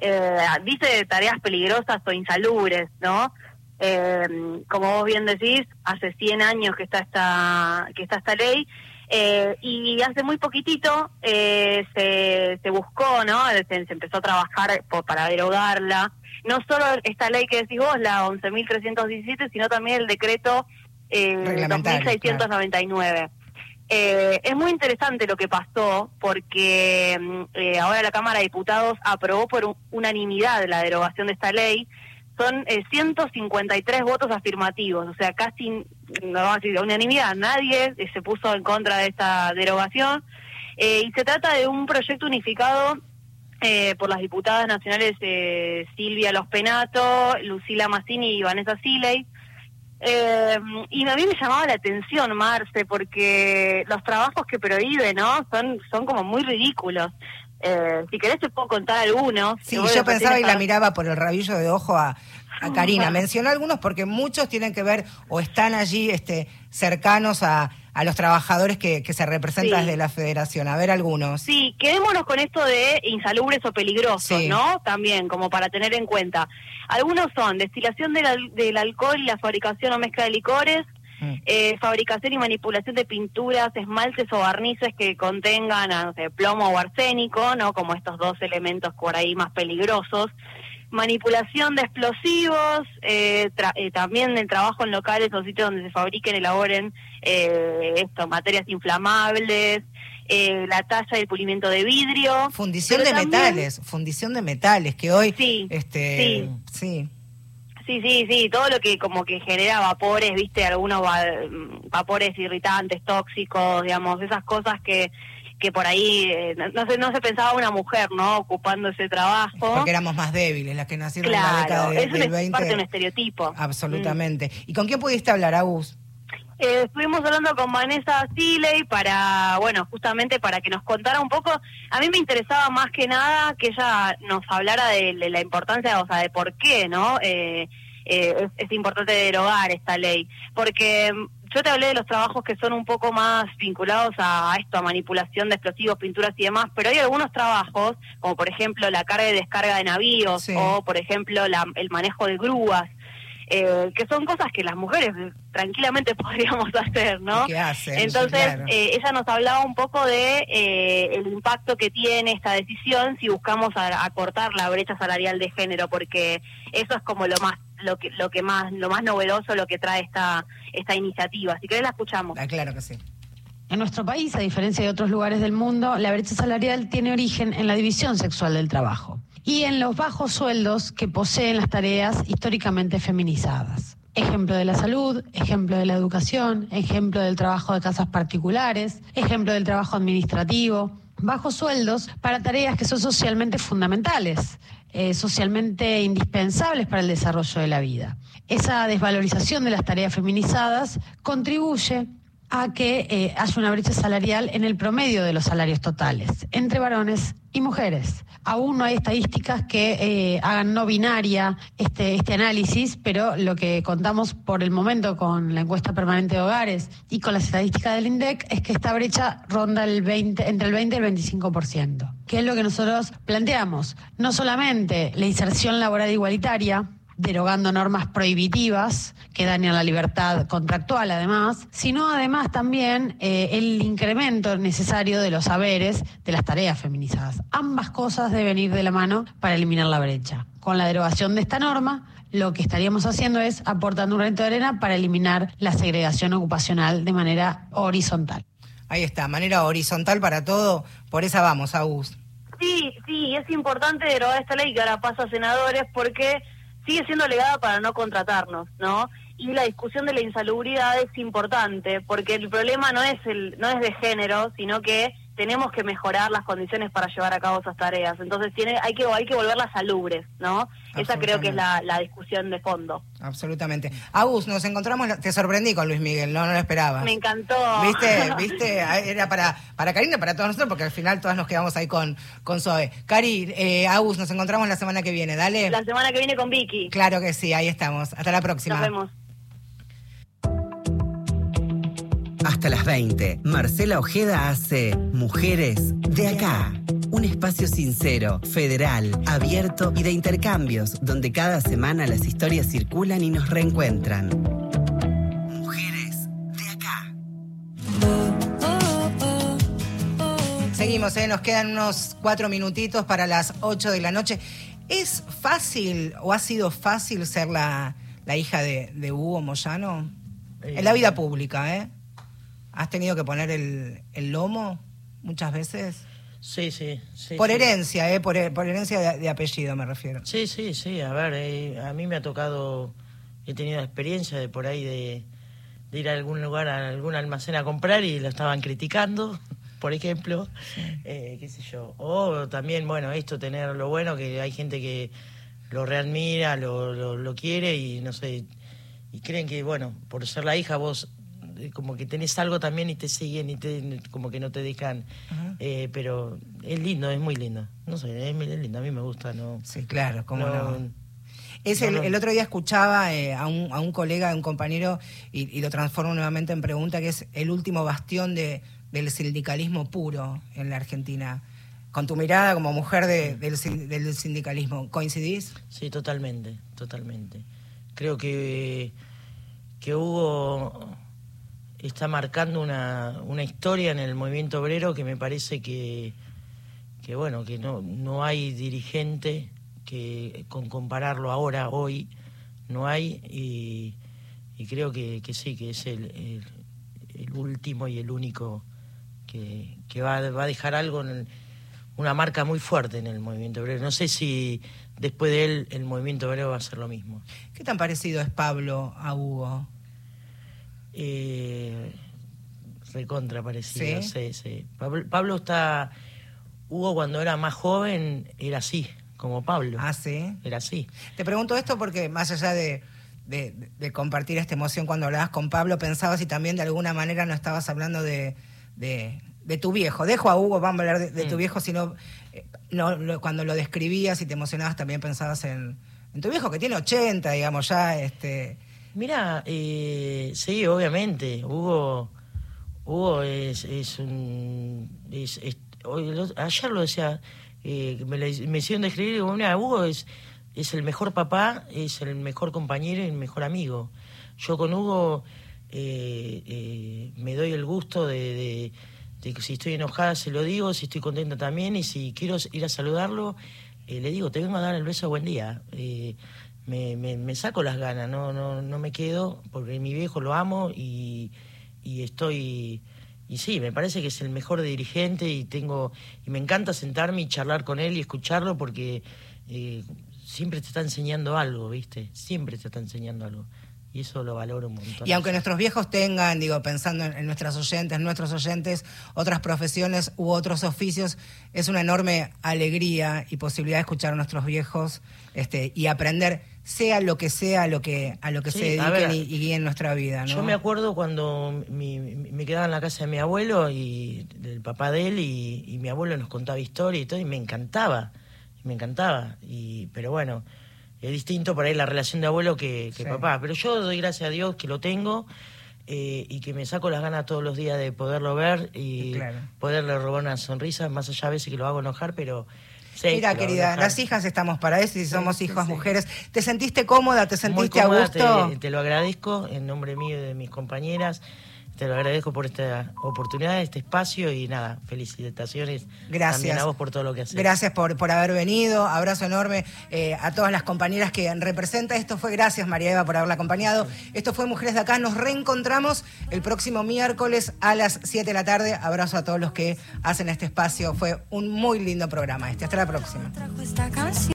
Eh, dice tareas peligrosas o insalubres, ¿no? Eh, como vos bien decís, hace 100 años que está esta, que está esta ley. Eh, y hace muy poquitito eh, se, se buscó, ¿no? Se, se empezó a trabajar por- para derogarla. No solo esta ley que decís vos, la 11.317, sino también el decreto eh,
Reglamentario,
2699. Eh, es muy interesante lo que pasó porque mm, eh, ahora la Cámara de Diputados aprobó por un- unanimidad la derogación de esta ley. Son eh, 153 votos afirmativos, o sea, casi, no vamos a decir unanimidad, nadie eh, se puso en contra de esta derogación. Eh, y se trata de un proyecto unificado por las diputadas nacionales Silvia Los Penato, Lucila Massini y Vanessa Siley. Eh, y a mí me llamaba la atención, Marce, porque los trabajos que prohíbe, ¿no? Son, son como muy ridículos. Eh, si querés te puedo contar algunos.
Sí, yo pensaba y la miraba por el rabillo de ojo a, a Karina. Mencionó algunos porque muchos tienen que ver o están allí este, cercanos a, a los trabajadores que, que se representan
Sí.
desde la federación. A ver algunos.
Sí, quedémonos con esto de insalubres o peligrosos,
Sí.
¿no? También, como para tener en cuenta. Algunos son destilación del, al- del alcohol y la fabricación o mezcla de licores,
Mm.
eh, fabricación y manipulación de pinturas, esmaltes o barnices que contengan ah, no sé, plomo o arsénico, ¿no? Como estos dos elementos por ahí más peligrosos. Manipulación de explosivos, eh, tra- eh, también el trabajo en locales o sitios donde se fabriquen, elaboren eh, esto, materias inflamables, eh, la talla y el pulimiento de vidrio.
Fundición de
también-
metales, fundición de metales, que hoy,
Sí,
este, sí.
Sí, sí, sí, todo lo que como que genera vapores, viste, algunos va- vapores irritantes, tóxicos, digamos, esas cosas que que por ahí eh, no, se no se pensaba una mujer, ¿no? Ocupando ese trabajo.
porque éramos más débiles, las que nacieron en la década
Claro,
de-
eso
del
es
20.
parte de un estereotipo.
Absolutamente. ¿Y con quién pudiste hablar, Agus?
Eh, estuvimos hablando con Vanessa Siley para, bueno, justamente para que nos contara un poco. A mí me interesaba más que nada que ella nos hablara de, de la importancia, o sea, de por qué, ¿no? Eh, eh, es, es importante derogar esta ley. Porque yo te hablé de los trabajos que son un poco más vinculados a, esto, a manipulación de explosivos, pinturas y demás, pero hay algunos trabajos, como por ejemplo la carga y descarga de navíos,
Sí.
o por ejemplo la- el manejo de grúas, eh, que son cosas que las mujeres tranquilamente podríamos hacer, ¿no?
¿Qué hacen?
Entonces,
claro.
eh, ella nos hablaba un poco de eh, el impacto que tiene esta decisión si buscamos acortar la brecha salarial de género, porque eso es como lo más lo que lo que más lo más novedoso lo que trae esta esta iniciativa. Si querés la escuchamos.
Ah, claro que sí.
En nuestro país, a diferencia de otros lugares del mundo, la brecha salarial tiene origen en la división sexual del trabajo y en los bajos sueldos que poseen las tareas históricamente feminizadas. Ejemplo de la salud, ejemplo de la educación, ejemplo del trabajo de casas particulares, ejemplo del trabajo administrativo, bajos sueldos para tareas que son socialmente fundamentales. Eh, socialmente indispensables para el desarrollo de la vida. Esa desvalorización de las tareas feminizadas contribuye a que eh, haya una brecha salarial en el promedio de los salarios totales entre varones y mujeres. Aún no hay estadísticas que eh, hagan no binaria este, este análisis, pero lo que contamos por el momento con la encuesta permanente de hogares y con las estadísticas del INDEC es que esta brecha ronda el 20, entre el 20 y el 25%, que es lo que nosotros planteamos. No solamente la inserción laboral igualitaria, derogando normas prohibitivas que dañan la libertad contractual además, sino además también eh, el incremento necesario de los saberes de las tareas feminizadas. Ambas cosas deben ir de la mano para eliminar la brecha. Con la derogación de esta norma, lo que estaríamos haciendo es aportando un reto de arena para eliminar la segregación ocupacional de manera horizontal.
Ahí está, manera horizontal para todo, por esa vamos, Agus.
Sí, sí, es importante derogar esta ley que ahora pasa a senadores porque sigue siendo legada para no contratarnos, ¿no? Y la discusión de la insalubridad es importante, porque el problema no es el no es de género, sino que tenemos que mejorar las condiciones para llevar a cabo esas tareas. Entonces tiene, hay que hay que volverlas salubres, ¿no? Esa creo que es la, la discusión de fondo.
Absolutamente. Agus, nos encontramos, te sorprendí con Luis Miguel, no, no lo esperaba.
Me encantó.
¿Viste? ¿Viste? Era para, para Karina, para todos nosotros, porque al final todas nos quedamos ahí con, con Zoe. Cari, eh, Agus, nos encontramos la semana que viene, dale.
La semana que viene con Vicky.
Claro que sí, ahí estamos. Hasta la próxima.
Nos vemos.
Hasta las 20, Marcela Ojeda hace Mujeres de acá. Un espacio sincero, federal, abierto y de intercambios, donde cada semana las historias circulan y nos reencuentran. Mujeres de acá.
Seguimos, ¿eh? nos quedan unos cuatro minutitos para las ocho de la noche. ¿Es fácil o ha sido fácil ser la, la hija de, de Hugo Moyano? En la vida pública, ¿eh? ¿Has tenido que poner el, el lomo muchas veces?
Sí, sí, sí.
Por
sí.
herencia, ¿eh? Por, por herencia de, de apellido me refiero.
Sí, sí, sí. A ver, eh, a mí me ha tocado, he tenido experiencia de por ahí de, de ir a algún lugar, a algún almacén a comprar y lo estaban criticando, por ejemplo, eh, qué sé yo. O también, bueno, esto, tener lo bueno, que hay gente que lo readmira, lo, lo, lo quiere y no sé, y creen que, bueno, por ser la hija vos como que tenés algo también y te siguen y te, como que no te dejan. Eh, pero es lindo, es muy lindo. No sé, es, muy lindo, a mí me gusta, ¿no?
Sí, claro, cómo
No,
no. Es el, otro día escuchaba eh, a, un, a un colega, a un compañero, y, y lo transformo nuevamente en pregunta, que es el último bastión de, del sindicalismo puro en la Argentina. Con tu mirada como mujer de- del, del sindicalismo, ¿coincidís?
Sí, totalmente, totalmente. Creo que, que Hugo está marcando una, una historia en el movimiento obrero que me parece que, que bueno, que no, no hay dirigente que con compararlo ahora, hoy, no hay, y, creo que, que sí, que es el, el, el último y el único que, que va, va a dejar algo en el- una marca muy fuerte en el movimiento obrero. No sé si después de él el movimiento obrero va a ser lo mismo.
¿Qué tan parecido es Pablo a Hugo?
Eh, recontra parecido,
¿Sí?
sí, sí. Pablo, Pablo está... Hugo cuando era más joven era así, como Pablo.
Ah, sí.
Era así.
Te pregunto esto porque más allá de, de- de compartir esta emoción cuando hablabas con Pablo, pensabas si también de alguna manera no estabas hablando de, de- de tu viejo. Dejo a Hugo, vamos a hablar de, de tu
Mm.
viejo, sino eh, no, lo- cuando lo describías y te emocionabas también pensabas en, en tu viejo que tiene 80, digamos, ya. este
Mira, eh, sí, obviamente. Hugo, Hugo es, un. es- hoy ayer lo decía, eh, me, me hicieron describir, digo, mira, Hugo es, es el mejor papá, es el mejor compañero y el mejor amigo. Yo con Hugo eh, eh, me doy el gusto de, de- de si estoy enojada se lo digo, si estoy contenta también, y si quiero ir a saludarlo, eh, le digo, te vengo a dar el beso buen día. Me, me, me saco las ganas, no, no, no me quedo, porque mi viejo lo amo y, estoy... Y sí, me parece que es el mejor dirigente y tengo y me encanta sentarme y charlar con él y escucharlo porque eh, siempre te está enseñando algo, ¿viste? Siempre te está enseñando algo. Y eso lo valoro un montón.
Y aunque nuestros viejos tengan, digo, pensando en, en nuestras oyentes, nuestros oyentes, otras profesiones u otros oficios, es una enorme alegría y posibilidad de escuchar a nuestros viejos este, y aprender, sea lo que sea, lo que, a lo que
Sí,
se
a
dediquen
ver,
y, y guíen nuestra vida. ¿no?
Yo me acuerdo cuando mi- me quedaba en la casa de mi abuelo y del papá de él y, y mi abuelo nos contaba historia y todo y me encantaba, me encantaba. Y, pero bueno, es distinto por ahí la relación de abuelo que, que
Sí.
papá. Pero yo doy gracias a Dios que lo tengo eh, y que me saco las ganas todos los días de poderlo ver y
Claro.
poderle robar una sonrisa, más allá a veces que lo hago enojar, pero... sí,
Mira, querida, las hijas estamos para eso y somos hijos mujeres. ¿Te sentiste cómoda? ¿Te
Muy
sentiste a gusto?
Te, te lo agradezco en nombre mío y de mis compañeras. Te lo agradezco por esta oportunidad, este espacio y nada, felicitaciones
Gracias.
también a vos por todo lo que haces.
Gracias por, por haber venido. Abrazo enorme eh, a todas las compañeras que representa. Esto fue gracias, María Eva, por haberla acompañado. Esto fue Mujeres de Acá. Nos reencontramos el próximo miércoles a las 7 de la tarde. Abrazo a todos los que hacen este espacio. Fue un muy lindo programa este. Hasta la próxima.